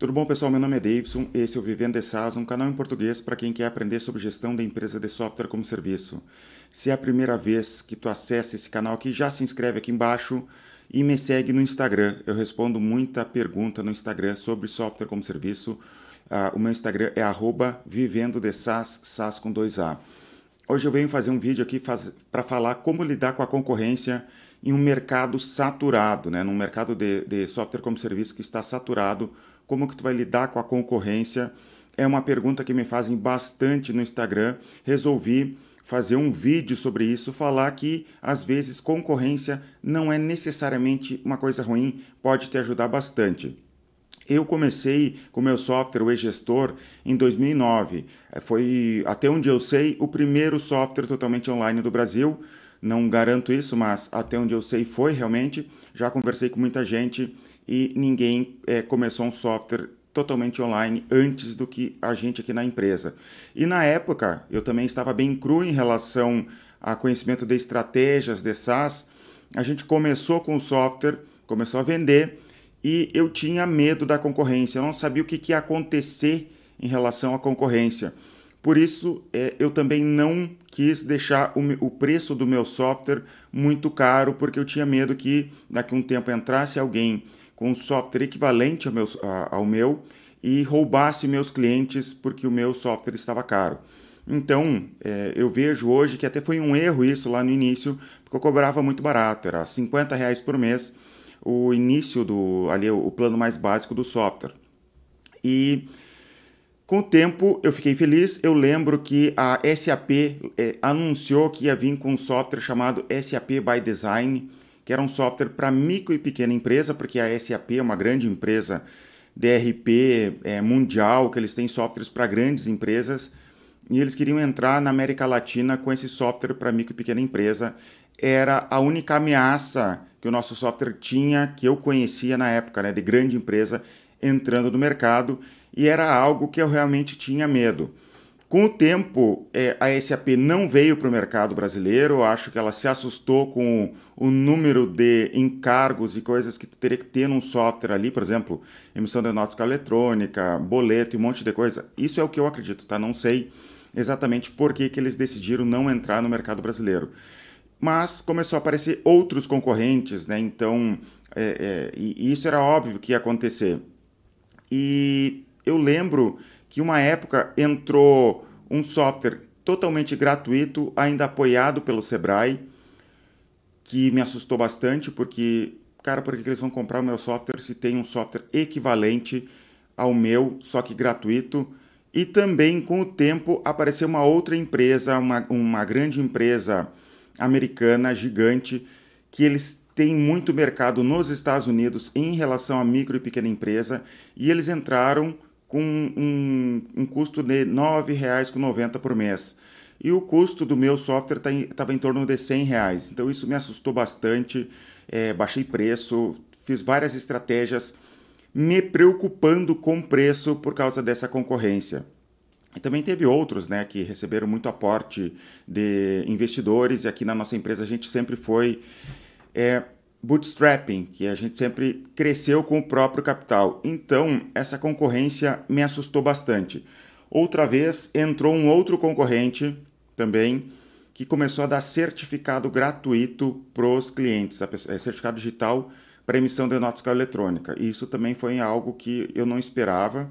Tudo bom, pessoal? Meu nome é Davidson, esse é o Vivendo de SaaS, um canal em português para quem quer aprender sobre gestão da empresa de software como serviço. Se é a primeira vez que tu acessa esse canal aqui, já se inscreve aqui embaixo e me segue no Instagram. Eu respondo muita pergunta no Instagram sobre software como serviço. Uh, o meu Instagram é arroba vivendo de SaaS, SaaS com 2A. Hoje eu venho fazer um vídeo aqui faz... para falar como lidar com a concorrência em um mercado saturado, né? num mercado de, de software como serviço que está saturado como que tu vai lidar com a concorrência? É uma pergunta que me fazem bastante no Instagram. Resolvi fazer um vídeo sobre isso, falar que às vezes concorrência não é necessariamente uma coisa ruim, pode te ajudar bastante. Eu comecei com meu software, o e-gestor, em 2009. É, foi, até onde eu sei, o primeiro software totalmente online do Brasil. Não garanto isso, mas até onde eu sei foi realmente. Já conversei com muita gente e ninguém é, começou um software totalmente online antes do que a gente aqui na empresa. E na época eu também estava bem cru em relação a conhecimento de estratégias de SaaS. A gente começou com o software, começou a vender e eu tinha medo da concorrência, eu não sabia o que, que ia acontecer em relação à concorrência. Por isso, é, eu também não quis deixar o, preço do meu software muito caro, porque eu tinha medo que daqui a um tempo entrasse alguém com um software equivalente ao meu, ao meu e roubasse meus clientes porque o meu software estava caro. Então, é, eu vejo hoje que até foi um erro isso lá no início, porque eu cobrava muito barato, era 50 reais por mês o início do ali o plano mais básico do software. E com o tempo eu fiquei feliz. Eu lembro que a SAP é, anunciou que ia vir com um software chamado SAP by Design, que era um software para micro e pequena empresa, porque a SAP é uma grande empresa DRP é, mundial, que eles têm softwares para grandes empresas, e eles queriam entrar na América Latina com esse software para micro e pequena empresa. Era a única ameaça que o nosso software tinha, que eu conhecia na época, né, de grande empresa entrando no mercado, e era algo que eu realmente tinha medo. Com o tempo, é, a SAP não veio para o mercado brasileiro. Acho que ela se assustou com o, número de encargos e coisas que teria que ter num software ali, por exemplo, emissão de nota eletrônica, boleto e um monte de coisa. Isso é o que eu acredito, tá? Não sei exatamente por que, que eles decidiram não entrar no mercado brasileiro. Mas começou a aparecer outros concorrentes, né? Então, é, é, e isso era óbvio que ia acontecer. E eu lembro que uma época entrou um software totalmente gratuito, ainda apoiado pelo Sebrae, que me assustou bastante, porque, cara, por que eles vão comprar o meu software se tem um software equivalente ao meu, só que gratuito? E também, com o tempo, apareceu uma outra empresa, uma, uma grande empresa americana, gigante, que eles têm muito mercado nos Estados Unidos em relação a micro e pequena empresa, e eles entraram com um, um custo de R$ 9,90 por mês. E o custo do meu software estava tá em torno de 100 reais. Então isso me assustou bastante. É, baixei preço, fiz várias estratégias me preocupando com preço por causa dessa concorrência. E também teve outros né, que receberam muito aporte de investidores, e aqui na nossa empresa a gente sempre foi é, bootstrapping, que a gente sempre cresceu com o próprio capital. Então, essa concorrência me assustou bastante. Outra vez entrou um outro concorrente também que começou a dar certificado gratuito para os clientes, é, certificado digital para emissão de nota eletrônica. E isso também foi algo que eu não esperava,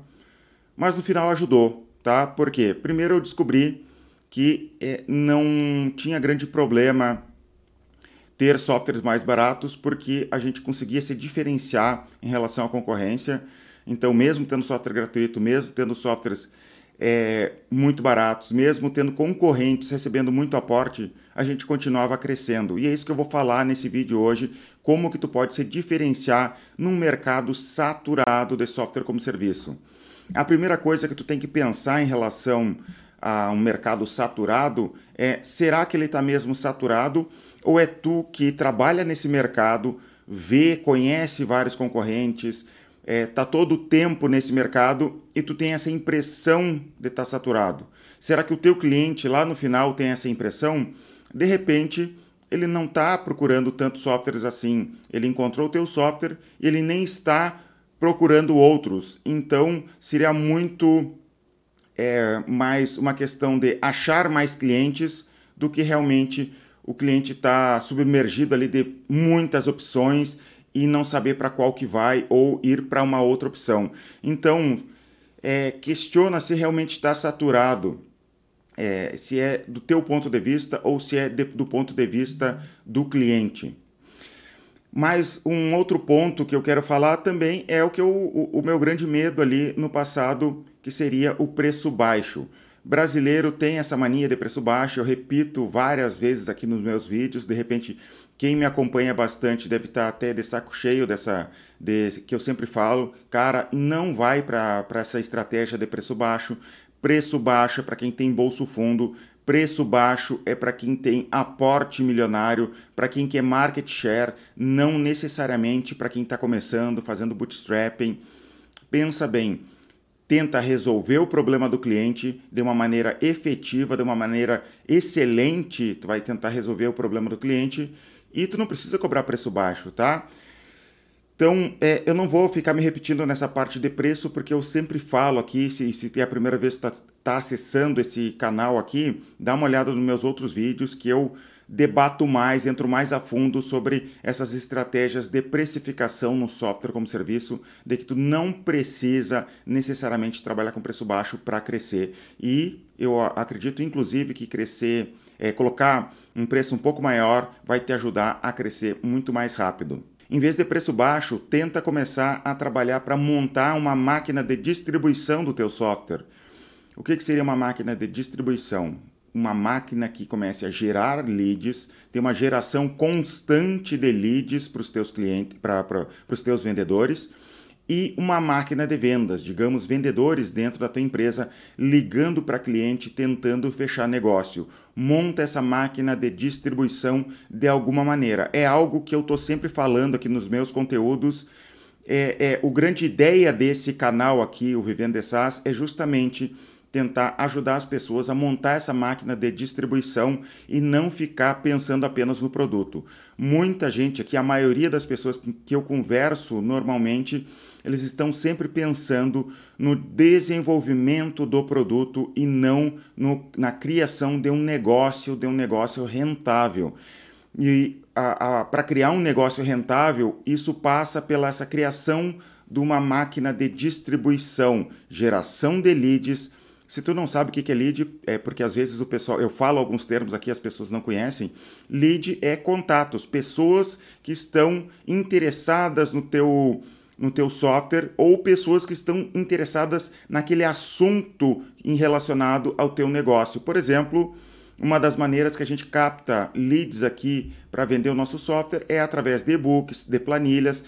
mas no final ajudou, tá? Porque primeiro eu descobri que é, não tinha grande problema ter softwares mais baratos porque a gente conseguia se diferenciar em relação à concorrência. Então, mesmo tendo software gratuito, mesmo tendo softwares é, muito baratos, mesmo tendo concorrentes recebendo muito aporte, a gente continuava crescendo. E é isso que eu vou falar nesse vídeo hoje, como que tu pode se diferenciar num mercado saturado de software como serviço. A primeira coisa que tu tem que pensar em relação a um mercado saturado é será que ele está mesmo saturado ou é tu que trabalha nesse mercado, vê, conhece vários concorrentes, é, tá todo o tempo nesse mercado e tu tem essa impressão de estar tá saturado? Será que o teu cliente lá no final tem essa impressão? De repente, ele não está procurando tantos softwares assim. Ele encontrou o teu software e ele nem está procurando outros. Então seria muito é, mais uma questão de achar mais clientes do que realmente o cliente está submergido ali de muitas opções e não saber para qual que vai ou ir para uma outra opção. Então, é, questiona se realmente está saturado, é, se é do teu ponto de vista ou se é de, do ponto de vista do cliente. Mas um outro ponto que eu quero falar também é o que eu, o, o meu grande medo ali no passado, que seria o preço baixo. Brasileiro tem essa mania de preço baixo, eu repito várias vezes aqui nos meus vídeos, de repente quem me acompanha bastante deve estar até de saco cheio dessa de, que eu sempre falo, cara, não vai para essa estratégia de preço baixo. Preço baixo é para quem tem bolso fundo, Preço baixo é para quem tem aporte milionário, para quem quer market share, não necessariamente para quem está começando, fazendo bootstrapping. Pensa bem, tenta resolver o problema do cliente de uma maneira efetiva, de uma maneira excelente. Tu vai tentar resolver o problema do cliente e tu não precisa cobrar preço baixo, tá? Então, é, eu não vou ficar me repetindo nessa parte de preço, porque eu sempre falo aqui, se, se é a primeira vez que está tá acessando esse canal aqui, dá uma olhada nos meus outros vídeos que eu debato mais, entro mais a fundo sobre essas estratégias de precificação no software como serviço, de que tu não precisa necessariamente trabalhar com preço baixo para crescer. E eu acredito, inclusive, que crescer, é, colocar um preço um pouco maior vai te ajudar a crescer muito mais rápido. Em vez de preço baixo, tenta começar a trabalhar para montar uma máquina de distribuição do teu software. O que, que seria uma máquina de distribuição? Uma máquina que comece a gerar leads, tem uma geração constante de leads para os teus clientes, para os teus vendedores e uma máquina de vendas, digamos, vendedores dentro da tua empresa ligando para cliente tentando fechar negócio. Monta essa máquina de distribuição de alguma maneira. É algo que eu estou sempre falando aqui nos meus conteúdos. É, é, o grande ideia desse canal aqui, o Vivendo de SaaS, é justamente tentar ajudar as pessoas a montar essa máquina de distribuição e não ficar pensando apenas no produto. Muita gente aqui, a maioria das pessoas que eu converso normalmente, eles estão sempre pensando no desenvolvimento do produto e não no, na criação de um negócio, de um negócio rentável. E para criar um negócio rentável, isso passa pela essa criação de uma máquina de distribuição, geração de leads, se tu não sabe o que é lead, é porque às vezes o pessoal, eu falo alguns termos aqui, as pessoas não conhecem. Lead é contatos, pessoas que estão interessadas no teu no teu software ou pessoas que estão interessadas naquele assunto em relacionado ao teu negócio. Por exemplo, uma das maneiras que a gente capta leads aqui para vender o nosso software é através de e-books, de planilhas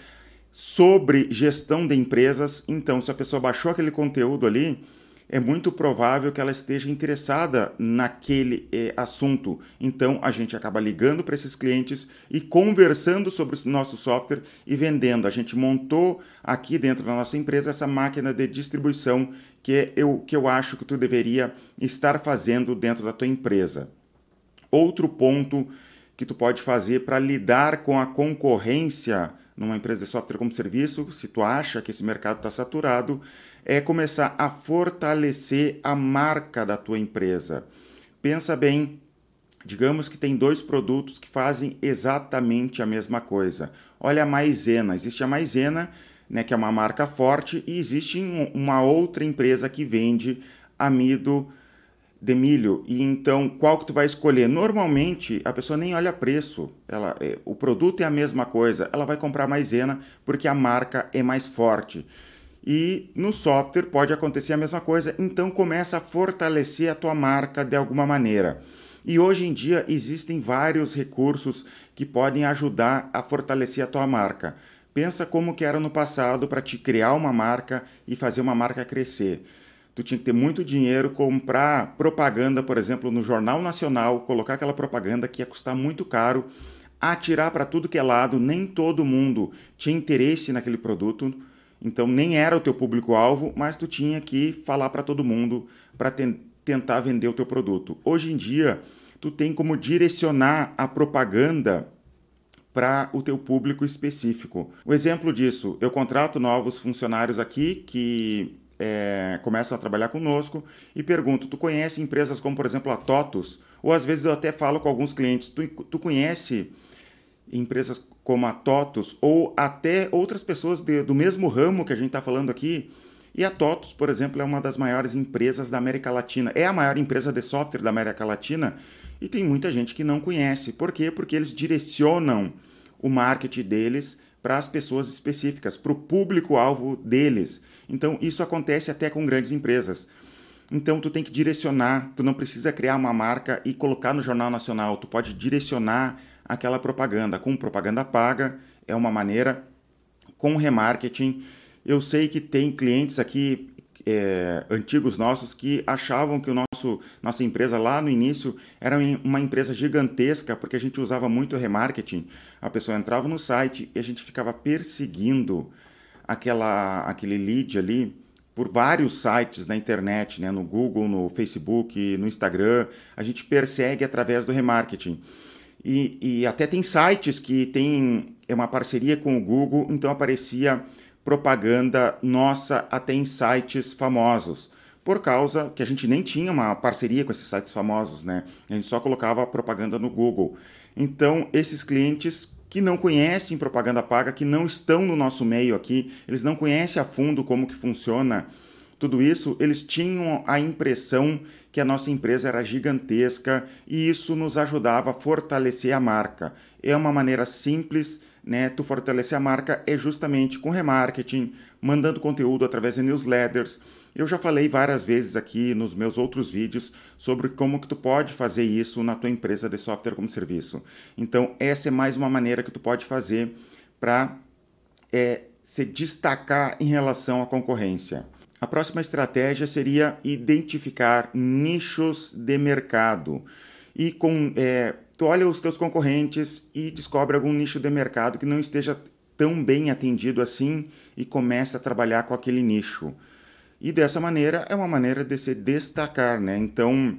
sobre gestão de empresas. Então, se a pessoa baixou aquele conteúdo ali, é muito provável que ela esteja interessada naquele é, assunto. Então a gente acaba ligando para esses clientes e conversando sobre o nosso software e vendendo. A gente montou aqui dentro da nossa empresa essa máquina de distribuição que eu, que eu acho que tu deveria estar fazendo dentro da tua empresa. Outro ponto que tu pode fazer para lidar com a concorrência numa empresa de software como serviço, se tu acha que esse mercado está saturado, é começar a fortalecer a marca da tua empresa. Pensa bem, digamos que tem dois produtos que fazem exatamente a mesma coisa. Olha a Maisena, existe a Maisena, né, que é uma marca forte, e existe uma outra empresa que vende amido de milho. E então, qual que tu vai escolher? Normalmente, a pessoa nem olha preço. Ela, é, o produto é a mesma coisa. Ela vai comprar maisena porque a marca é mais forte. E no software pode acontecer a mesma coisa, então começa a fortalecer a tua marca de alguma maneira. E hoje em dia existem vários recursos que podem ajudar a fortalecer a tua marca. Pensa como que era no passado para te criar uma marca e fazer uma marca crescer. Tu tinha que ter muito dinheiro, comprar propaganda, por exemplo, no Jornal Nacional, colocar aquela propaganda que ia custar muito caro, atirar para tudo que é lado, nem todo mundo tinha interesse naquele produto então nem era o teu público-alvo, mas tu tinha que falar para todo mundo para te tentar vender o teu produto. Hoje em dia, tu tem como direcionar a propaganda para o teu público específico. O exemplo disso, eu contrato novos funcionários aqui que é, começam a trabalhar conosco e pergunto: tu conhece empresas como, por exemplo, a TOTUS? Ou às vezes eu até falo com alguns clientes: tu, tu conhece empresas como a TOTUS ou até outras pessoas de, do mesmo ramo que a gente está falando aqui? E a TOTUS, por exemplo, é uma das maiores empresas da América Latina. É a maior empresa de software da América Latina e tem muita gente que não conhece. Por quê? Porque eles direcionam o marketing deles para as pessoas específicas, para o público-alvo deles. Então, isso acontece até com grandes empresas. Então, tu tem que direcionar, tu não precisa criar uma marca e colocar no Jornal Nacional, tu pode direcionar aquela propaganda. Com propaganda paga, é uma maneira, com remarketing. Eu sei que tem clientes aqui é, antigos nossos que achavam que o nosso nossa empresa lá no início era uma empresa gigantesca porque a gente usava muito remarketing. A pessoa entrava no site e a gente ficava perseguindo aquela aquele lead ali por vários sites na internet, né, no Google, no Facebook, no Instagram. A gente persegue através do remarketing. E, e até tem sites que tem é uma parceria com o Google, então aparecia propaganda nossa até em sites famosos. Por causa que a gente nem tinha uma parceria com esses sites famosos, né? A gente só colocava propaganda no Google. Então, esses clientes que não conhecem propaganda paga, que não estão no nosso meio aqui, eles não conhecem a fundo como que funciona tudo isso, eles tinham a impressão que a nossa empresa era gigantesca e isso nos ajudava a fortalecer a marca. É uma maneira simples né, tu fortalecer a marca é justamente com remarketing, mandando conteúdo através de newsletters. Eu já falei várias vezes aqui nos meus outros vídeos sobre como que tu pode fazer isso na tua empresa de software como serviço. Então, essa é mais uma maneira que tu pode fazer para é, se destacar em relação à concorrência. A próxima estratégia seria identificar nichos de mercado. E com é, tu olha os teus concorrentes e descobre algum nicho de mercado que não esteja tão bem atendido assim e começa a trabalhar com aquele nicho. E dessa maneira é uma maneira de se destacar, né? Então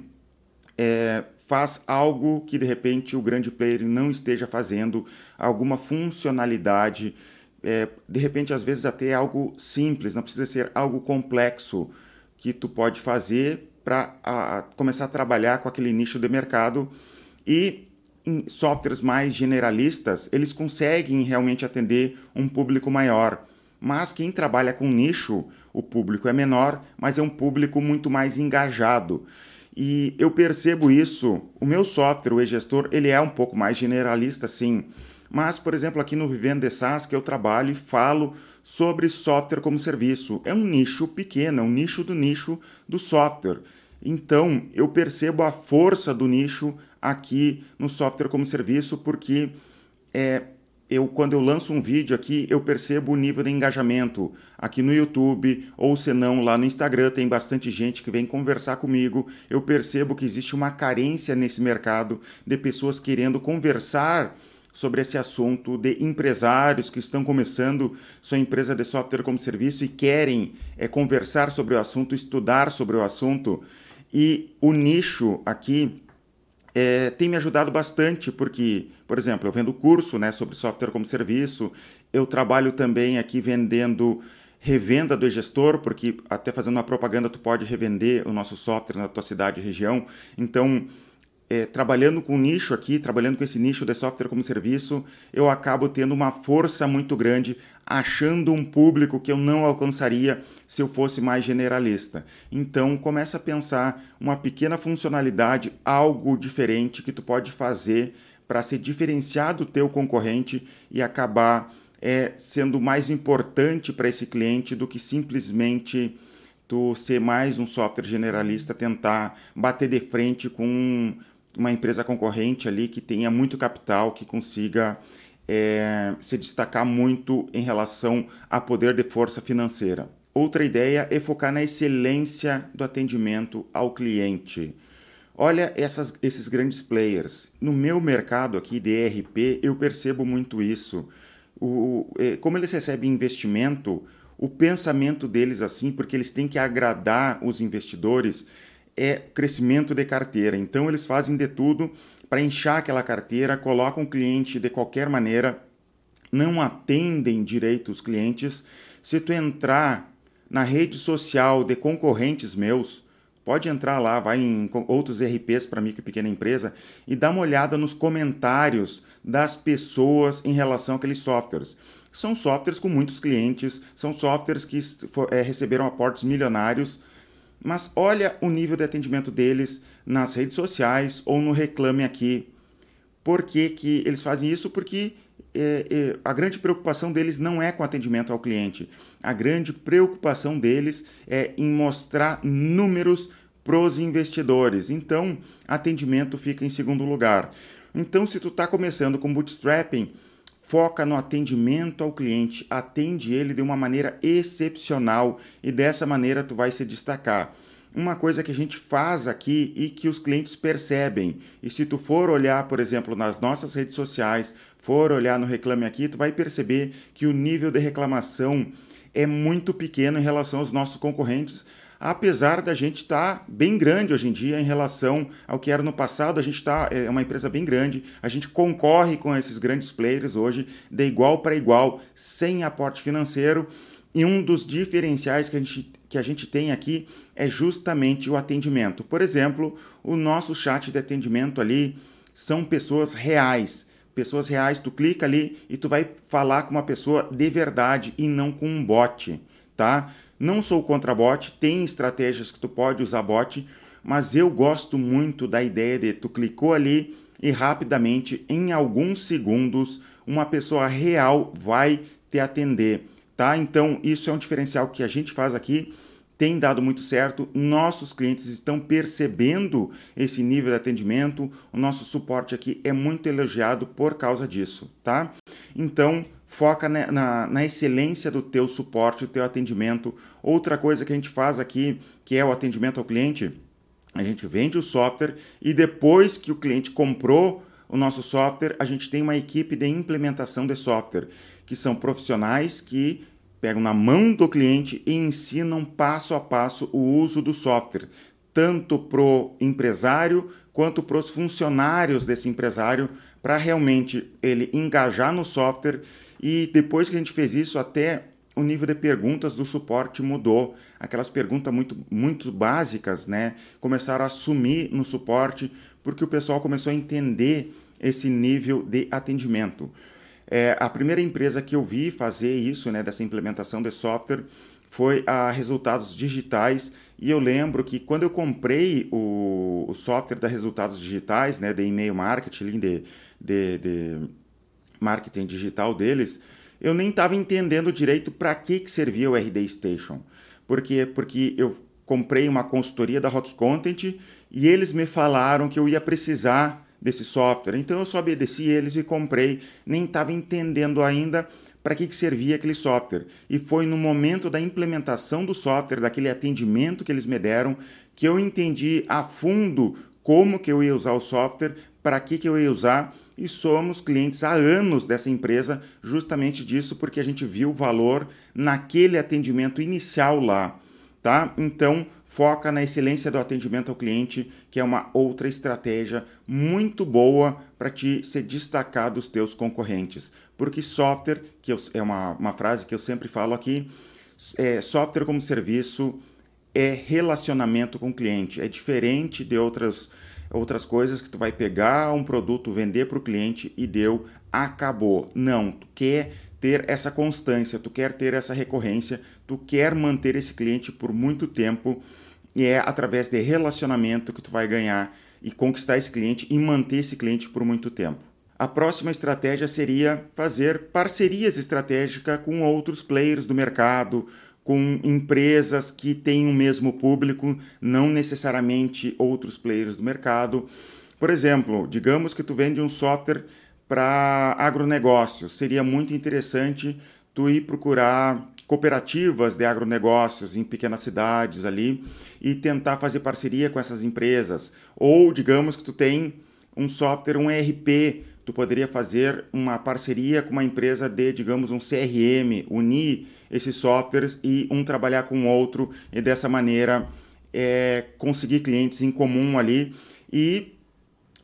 é, faz algo que de repente o grande player não esteja fazendo, alguma funcionalidade, é, de repente às vezes até algo simples, não precisa ser algo complexo que tu pode fazer para começar a trabalhar com aquele nicho de mercado e em softwares mais generalistas, eles conseguem realmente atender um público maior. Mas quem trabalha com nicho, o público é menor, mas é um público muito mais engajado. E eu percebo isso. O meu software, o e-gestor, ele é um pouco mais generalista, sim. Mas, por exemplo, aqui no Vivendo de SaaS, que eu trabalho e falo sobre software como serviço. É um nicho pequeno, é um nicho do nicho do software. Então, eu percebo a força do nicho aqui no software como serviço, porque é, eu, quando eu lanço um vídeo aqui, eu percebo o nível de engajamento aqui no YouTube, ou se não, lá no Instagram tem bastante gente que vem conversar comigo. Eu percebo que existe uma carência nesse mercado de pessoas querendo conversar sobre esse assunto de empresários que estão começando sua empresa de software como serviço e querem é, conversar sobre o assunto, estudar sobre o assunto. E o nicho aqui é, tem me ajudado bastante, porque, por exemplo, eu vendo curso né, sobre software como serviço, eu trabalho também aqui vendendo revenda do gestor, porque até fazendo uma propaganda tu pode revender o nosso software na tua cidade e região. Então, é, trabalhando com nicho aqui, trabalhando com esse nicho de software como serviço, eu acabo tendo uma força muito grande, achando um público que eu não alcançaria se eu fosse mais generalista. Então, começa a pensar uma pequena funcionalidade, algo diferente que tu pode fazer para se diferenciar do teu concorrente e acabar é, sendo mais importante para esse cliente do que simplesmente tu ser mais um software generalista, tentar bater de frente com uma empresa concorrente ali que tenha muito capital, que consiga é, se destacar muito em relação a poder de força financeira. Outra ideia é focar na excelência do atendimento ao cliente. Olha essas, esses grandes players. No meu mercado aqui de ERP, eu percebo muito isso. O, é, como eles recebem investimento, o pensamento deles assim, porque eles têm que agradar os investidores, é crescimento de carteira. Então eles fazem de tudo para inchar aquela carteira, colocam o cliente de qualquer maneira, não atendem direito os clientes. Se tu entrar na rede social de concorrentes meus, pode entrar lá, vai em outros RPs para micro e pequena empresa e dá uma olhada nos comentários das pessoas em relação àqueles softwares. São softwares com muitos clientes, são softwares que é, receberam aportes milionários, mas olha o nível de atendimento deles nas redes sociais ou no Reclame Aqui. Por que, que eles fazem isso? Porque é, é, a grande preocupação deles não é com atendimento ao cliente. A grande preocupação deles é em mostrar números para os investidores. Então, atendimento fica em segundo lugar. Então, se tu está começando com bootstrapping, foca no atendimento ao cliente, atende ele de uma maneira excepcional e dessa maneira tu vai se destacar uma coisa que a gente faz aqui e que os clientes percebem. E se tu for olhar, por exemplo, nas nossas redes sociais, for olhar no Reclame Aqui, tu vai perceber que o nível de reclamação é muito pequeno em relação aos nossos concorrentes, apesar da gente estar tá bem grande hoje em dia em relação ao que era no passado, a gente está é uma empresa bem grande, a gente concorre com esses grandes players hoje de igual para igual, sem aporte financeiro. E um dos diferenciais que a gente, que a gente tem aqui é justamente o atendimento. Por exemplo, o nosso chat de atendimento ali são pessoas reais. Pessoas reais, tu clica ali e tu vai falar com uma pessoa de verdade e não com um bot, tá? Não sou contra bot, tem estratégias que tu pode usar bot, mas eu gosto muito da ideia de tu clicou ali e rapidamente, em alguns segundos, uma pessoa real vai te atender tá? Então, isso é um diferencial que a gente faz aqui, tem dado muito certo. Nossos clientes estão percebendo esse nível de atendimento. O nosso suporte aqui é muito elogiado por causa disso, tá? Então, foca na, na, na, excelência do teu suporte, do teu atendimento. Outra coisa que a gente faz aqui, que é o atendimento ao cliente, a gente vende o software e depois que o cliente comprou o nosso software, a gente tem uma equipe de implementação de software, que são profissionais que pegam na mão do cliente e ensinam passo a passo o uso do software, tanto para o empresário quanto para os funcionários desse empresário, para realmente ele engajar no software. E depois que a gente fez isso, até o nível de perguntas do suporte mudou. Aquelas perguntas muito, muito básicas, né? Começaram a sumir no suporte, porque o pessoal começou a entender esse nível de atendimento. É, a primeira empresa que eu vi fazer isso, né, dessa implementação de software, foi a Resultados Digitais. E eu lembro que quando eu comprei o, o software da Resultados Digitais, né, de e-mail marketing, de, de, de marketing digital deles, eu nem estava entendendo direito para que, que servia o RD Station. Por quê? Porque eu comprei uma consultoria da Rock Content e eles me falaram que eu ia precisar desse software. Então eu só obedeci eles e comprei, nem estava entendendo ainda para que, que servia aquele software. E foi no momento da implementação do software, daquele atendimento que eles me deram, que eu entendi a fundo como que eu ia usar o software, para que, que eu ia usar. E somos clientes há anos dessa empresa, justamente disso, porque a gente viu o valor naquele atendimento inicial lá. Tá? Então, foca na excelência do atendimento ao cliente, que é uma outra estratégia muito boa para te se destacar dos teus concorrentes. Porque software, que eu, é uma, uma frase que eu sempre falo aqui, é, software como serviço é relacionamento com o cliente. É diferente de outras, outras coisas que tu vai pegar um produto, vender para o cliente e deu, acabou. Não, tu quer ter essa constância, tu quer ter essa recorrência, tu quer manter esse cliente por muito tempo e é através de relacionamento que tu vai ganhar e conquistar esse cliente e manter esse cliente por muito tempo. A próxima estratégia seria fazer parcerias estratégicas com outros players do mercado, com empresas que têm o mesmo público, não necessariamente outros players do mercado. Por exemplo, digamos que tu vende um software para agronegócio. Seria muito interessante tu ir procurar cooperativas de agronegócios em pequenas cidades ali e tentar fazer parceria com essas empresas. Ou digamos que tu tem um software, um ERP, tu poderia fazer uma parceria com uma empresa de, digamos, um CRM, unir esses softwares e um trabalhar com o outro e dessa maneira é, conseguir clientes em comum ali e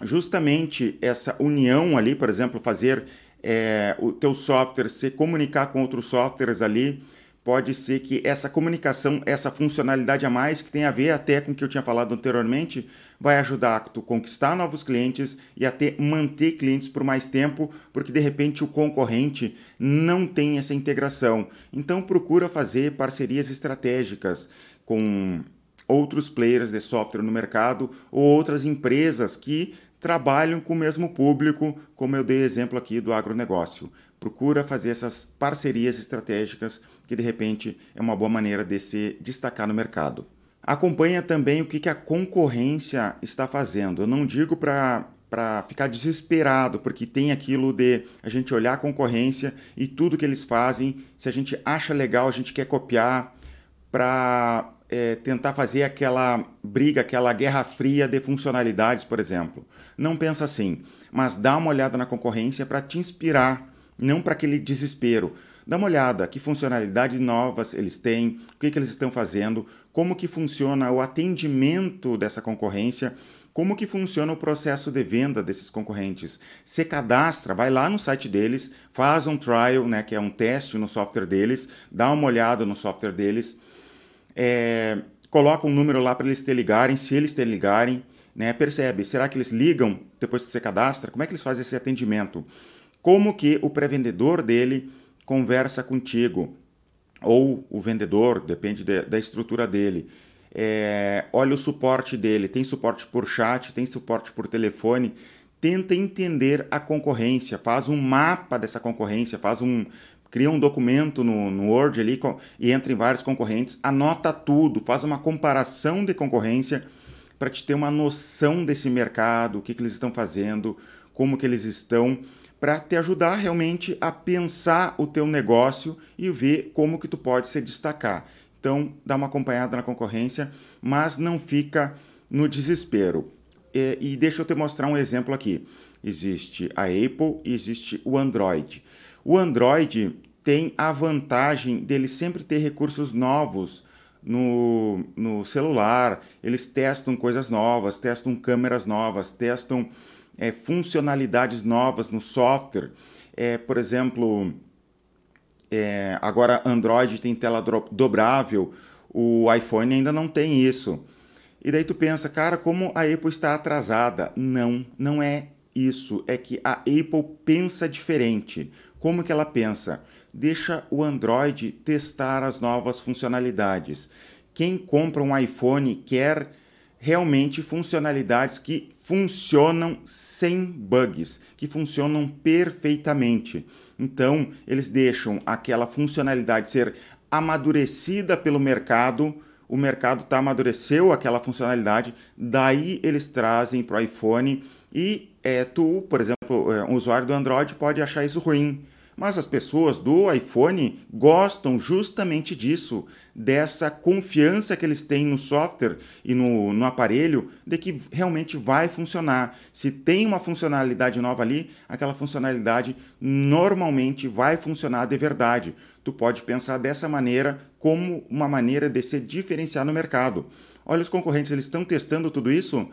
justamente essa união ali, por exemplo, fazer é, o teu software se comunicar com outros softwares ali, pode ser que essa comunicação, essa funcionalidade a mais, que tem a ver até com o que eu tinha falado anteriormente, vai ajudar a conquistar novos clientes e até manter clientes por mais tempo, porque de repente o concorrente não tem essa integração. Então procura fazer parcerias estratégicas com outros players de software no mercado ou outras empresas que trabalham com o mesmo público, como eu dei exemplo aqui do agronegócio. Procura fazer essas parcerias estratégicas, que de repente é uma boa maneira de se destacar no mercado. Acompanha também o que a concorrência está fazendo. Eu não digo para para ficar desesperado, porque tem aquilo de a gente olhar a concorrência e tudo que eles fazem, se a gente acha legal, a gente quer copiar para é, tentar fazer aquela briga, aquela guerra fria de funcionalidades, por exemplo. Não pensa assim, mas dá uma olhada na concorrência para te inspirar, não para aquele desespero. Dá uma olhada que funcionalidades novas eles têm, o que, que eles estão fazendo, como que funciona o atendimento dessa concorrência, como que funciona o processo de venda desses concorrentes. Se cadastra, vai lá no site deles, faz um trial, né, que é um teste no software deles, dá uma olhada no software deles, é, coloca um número lá para eles te ligarem, se eles te ligarem, né, percebe, será que eles ligam depois que você cadastra? Como é que eles fazem esse atendimento? Como que o pré-vendedor dele conversa contigo? Ou o vendedor, depende de, da estrutura dele. É, olha o suporte dele, tem suporte por chat, tem suporte por telefone. Tenta entender a concorrência, faz um mapa dessa concorrência, faz um, cria um documento no, no Word ali e entra em vários concorrentes, anota tudo, faz uma comparação de concorrência para te ter uma noção desse mercado, o que, que eles estão fazendo, como que eles estão, para te ajudar realmente a pensar o teu negócio e ver como que tu pode se destacar. Então, dá uma acompanhada na concorrência, mas não fica no desespero. E, e deixa eu te mostrar um exemplo aqui. Existe a Apple e existe o Android. O Android tem a vantagem dele sempre ter recursos novos no, no celular, eles testam coisas novas, testam câmeras novas, testam é, funcionalidades novas no software. É, por exemplo, é, agora Android tem tela dobrável, o iPhone ainda não tem isso. E daí tu pensa, cara, como a Apple está atrasada? Não, não é isso. É que a Apple pensa diferente. Como que ela pensa? Deixa o Android testar as novas funcionalidades. Quem compra um iPhone quer realmente funcionalidades que funcionam sem bugs, que funcionam perfeitamente. Então, eles deixam aquela funcionalidade ser amadurecida pelo mercado, o mercado tá amadureceu aquela funcionalidade, daí eles trazem para o iPhone e é, tu, por exemplo, é, um usuário do Android pode achar isso ruim. Mas as pessoas do iPhone gostam justamente disso, dessa confiança que eles têm no software e no, no aparelho de que realmente vai funcionar. Se tem uma funcionalidade nova ali, aquela funcionalidade normalmente vai funcionar de verdade. Tu pode pensar dessa maneira como uma maneira de se diferenciar no mercado. Olha, os concorrentes eles estão testando tudo isso.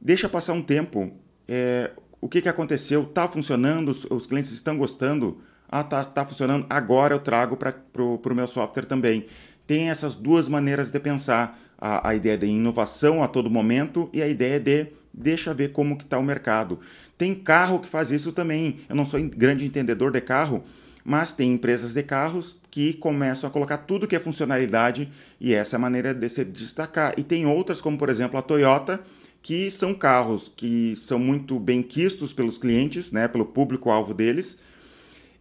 Deixa passar um tempo. É, o que, que aconteceu? Está funcionando? Os, clientes estão gostando? Ah, tá, tá funcionando. Agora eu trago para o meu software também. Tem essas duas maneiras de pensar. A, a ideia de inovação a todo momento e a ideia de deixa ver como que está o mercado. Tem carro que faz isso também. Eu não sou grande entendedor de carro, mas tem empresas de carros que começam a colocar tudo que é funcionalidade e essa é a maneira de se destacar. E tem outras, como por exemplo a Toyota, que são carros que são muito bem quistos pelos clientes, né, pelo público-alvo deles,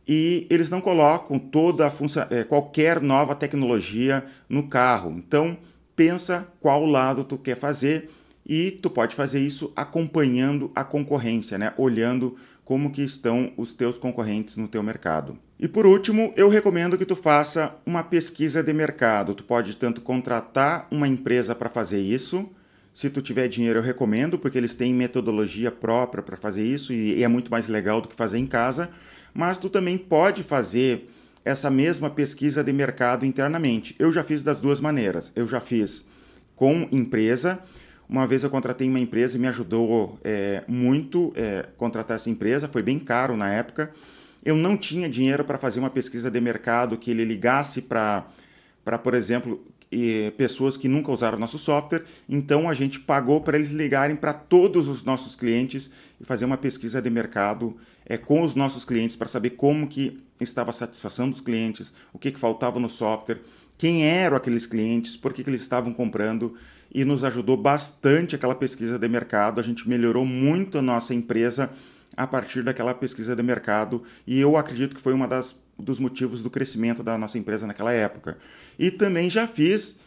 e eles não colocam toda é, qualquer nova tecnologia no carro. Então, pensa qual lado tu quer fazer e tu pode fazer isso acompanhando a concorrência, né? olhando como que estão os teus concorrentes no teu mercado. E por último, eu recomendo que tu faça uma pesquisa de mercado. Tu pode tanto contratar uma empresa para fazer isso, se tu tiver dinheiro, eu recomendo, porque eles têm metodologia própria para fazer isso e é muito mais legal do que fazer em casa. Mas tu também pode fazer essa mesma pesquisa de mercado internamente. Eu já fiz das duas maneiras. Eu já fiz com empresa. Uma vez eu contratei uma empresa e me ajudou é, muito é, contratar essa empresa, foi bem caro na época. Eu não tinha dinheiro para fazer uma pesquisa de mercado que ele ligasse para, por exemplo, pessoas que nunca usaram nosso software. Então a gente pagou para eles ligarem para todos os nossos clientes e fazer uma pesquisa de mercado é, com os nossos clientes para saber como que estava a satisfação dos clientes, o que, que faltava no software, quem eram aqueles clientes, por que, que eles estavam comprando e nos ajudou bastante aquela pesquisa de mercado. A gente melhorou muito a nossa empresa a partir daquela pesquisa de mercado e eu acredito que foi uma das dos motivos do crescimento da nossa empresa naquela época. E também já fiz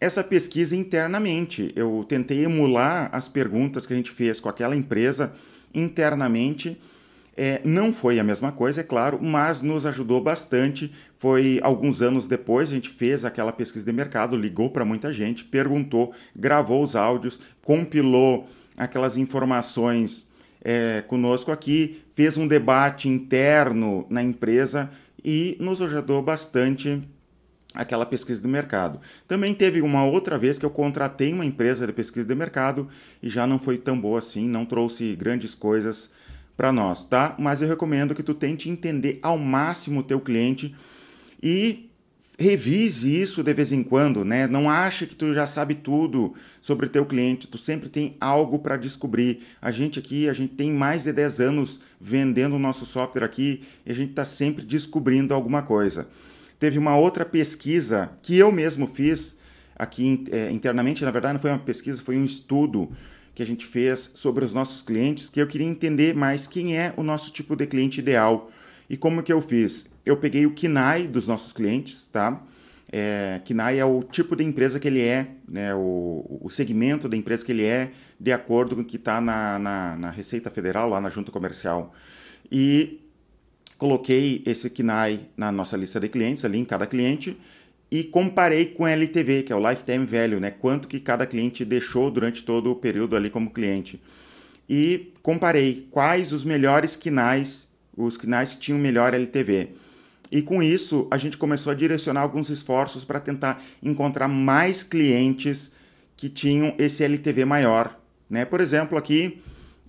essa pesquisa internamente. Eu tentei emular as perguntas que a gente fez com aquela empresa internamente. É, não foi a mesma coisa, é claro, mas nos ajudou bastante. Foi alguns anos depois, a gente fez aquela pesquisa de mercado, ligou para muita gente, perguntou, gravou os áudios, compilou aquelas informações é, conosco aqui, fez um debate interno na empresa e nos ajudou bastante aquela pesquisa de mercado. Também teve uma outra vez que eu contratei uma empresa de pesquisa de mercado e já não foi tão boa assim, não trouxe grandes coisas para nós, tá? Mas eu recomendo que tu tente entender ao máximo o teu cliente e revise isso de vez em quando, né? Não ache que tu já sabe tudo sobre teu cliente, tu sempre tem algo para descobrir. A gente aqui, a gente tem mais de 10 anos vendendo o nosso software aqui e a gente está sempre descobrindo alguma coisa. Teve uma outra pesquisa que eu mesmo fiz aqui é, internamente, na verdade não foi uma pesquisa, foi um estudo que a gente fez sobre os nossos clientes, que eu queria entender mais quem é o nosso tipo de cliente ideal. E como que eu fiz? Eu peguei o KINAI dos nossos clientes, tá? É, KINAI é o tipo de empresa que ele é, né, o, o segmento da empresa que ele é, de acordo com o que está na, na, na, Receita Federal, lá na Junta Comercial. E coloquei esse KINAI na nossa lista de clientes, ali em cada cliente, e comparei com LTV, que é o Lifetime Value, né, quanto que cada cliente deixou durante todo o período ali como cliente. E comparei quais os melhores KINAIs os canais que tinham melhor LTV. E com isso, a gente começou a direcionar alguns esforços para tentar encontrar mais clientes que tinham esse LTV maior. Né? Por exemplo, aqui,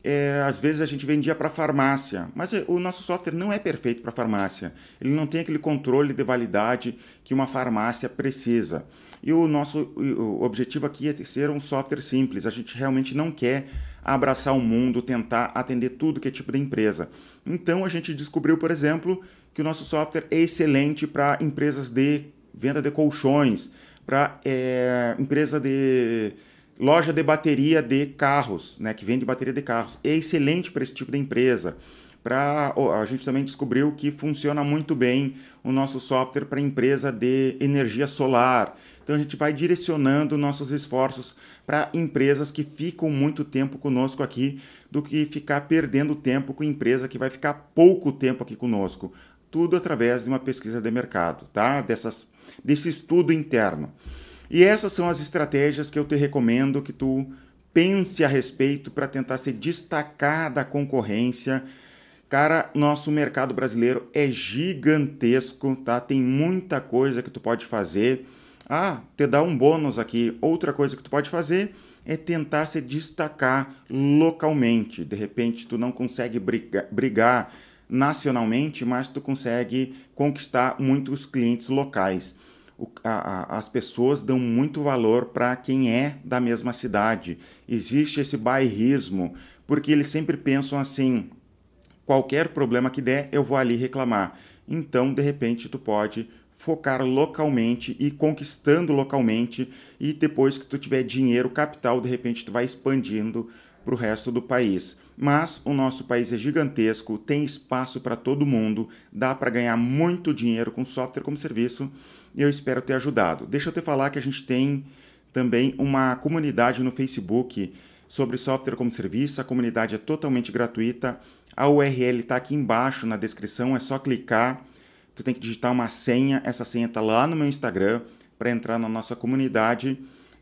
é, às vezes a gente vendia para farmácia, mas o nosso software não é perfeito para farmácia. Ele não tem aquele controle de validade que uma farmácia precisa. E o nosso o objetivo aqui é ser um software simples. A gente realmente não quer abraçar o mundo, tentar atender tudo que é tipo de empresa. Então a gente descobriu, por exemplo, que o nosso software é excelente para empresas de venda de colchões, para é, empresa de loja de bateria de carros, né, que vende bateria de carros. É excelente para esse tipo de empresa. Pra, a gente também descobriu que funciona muito bem o nosso software para empresa de energia solar. Então a gente vai direcionando nossos esforços para empresas que ficam muito tempo conosco aqui, do que ficar perdendo tempo com empresa que vai ficar pouco tempo aqui conosco. Tudo através de uma pesquisa de mercado, tá? Dessas, desse estudo interno. E essas são as estratégias que eu te recomendo que tu pense a respeito para tentar se destacar da concorrência Cara, nosso mercado brasileiro é gigantesco, tá? Tem muita coisa que tu pode fazer. Ah, te dá um bônus aqui. Outra coisa que tu pode fazer é tentar se destacar localmente. De repente, tu não consegue brigar, brigar nacionalmente, mas tu consegue conquistar muitos clientes locais. O, a, a, as pessoas dão muito valor para quem é da mesma cidade. Existe esse bairrismo, porque eles sempre pensam assim: qualquer problema que der, eu vou ali reclamar. Então, de repente, tu pode focar localmente e conquistando localmente e depois que tu tiver dinheiro, capital, de repente tu vai expandindo para o resto do país. Mas o nosso país é gigantesco, tem espaço para todo mundo, dá para ganhar muito dinheiro com software como serviço e eu espero ter ajudado. Deixa eu te falar que a gente tem também uma comunidade no Facebook sobre software como serviço, a comunidade é totalmente gratuita. A URL está aqui embaixo na descrição, é só clicar. Tu tem que digitar uma senha, essa senha está lá no meu Instagram para entrar na nossa comunidade.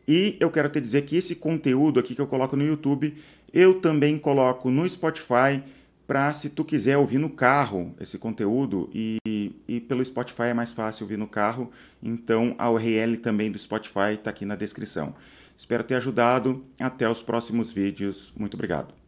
E eu quero te dizer que esse conteúdo aqui que eu coloco no YouTube, eu também coloco no Spotify para se tu quiser ouvir no carro esse conteúdo e, e pelo Spotify é mais fácil ouvir no carro, então a URL também do Spotify está aqui na descrição. Espero ter ajudado. Até os próximos vídeos. Muito obrigado.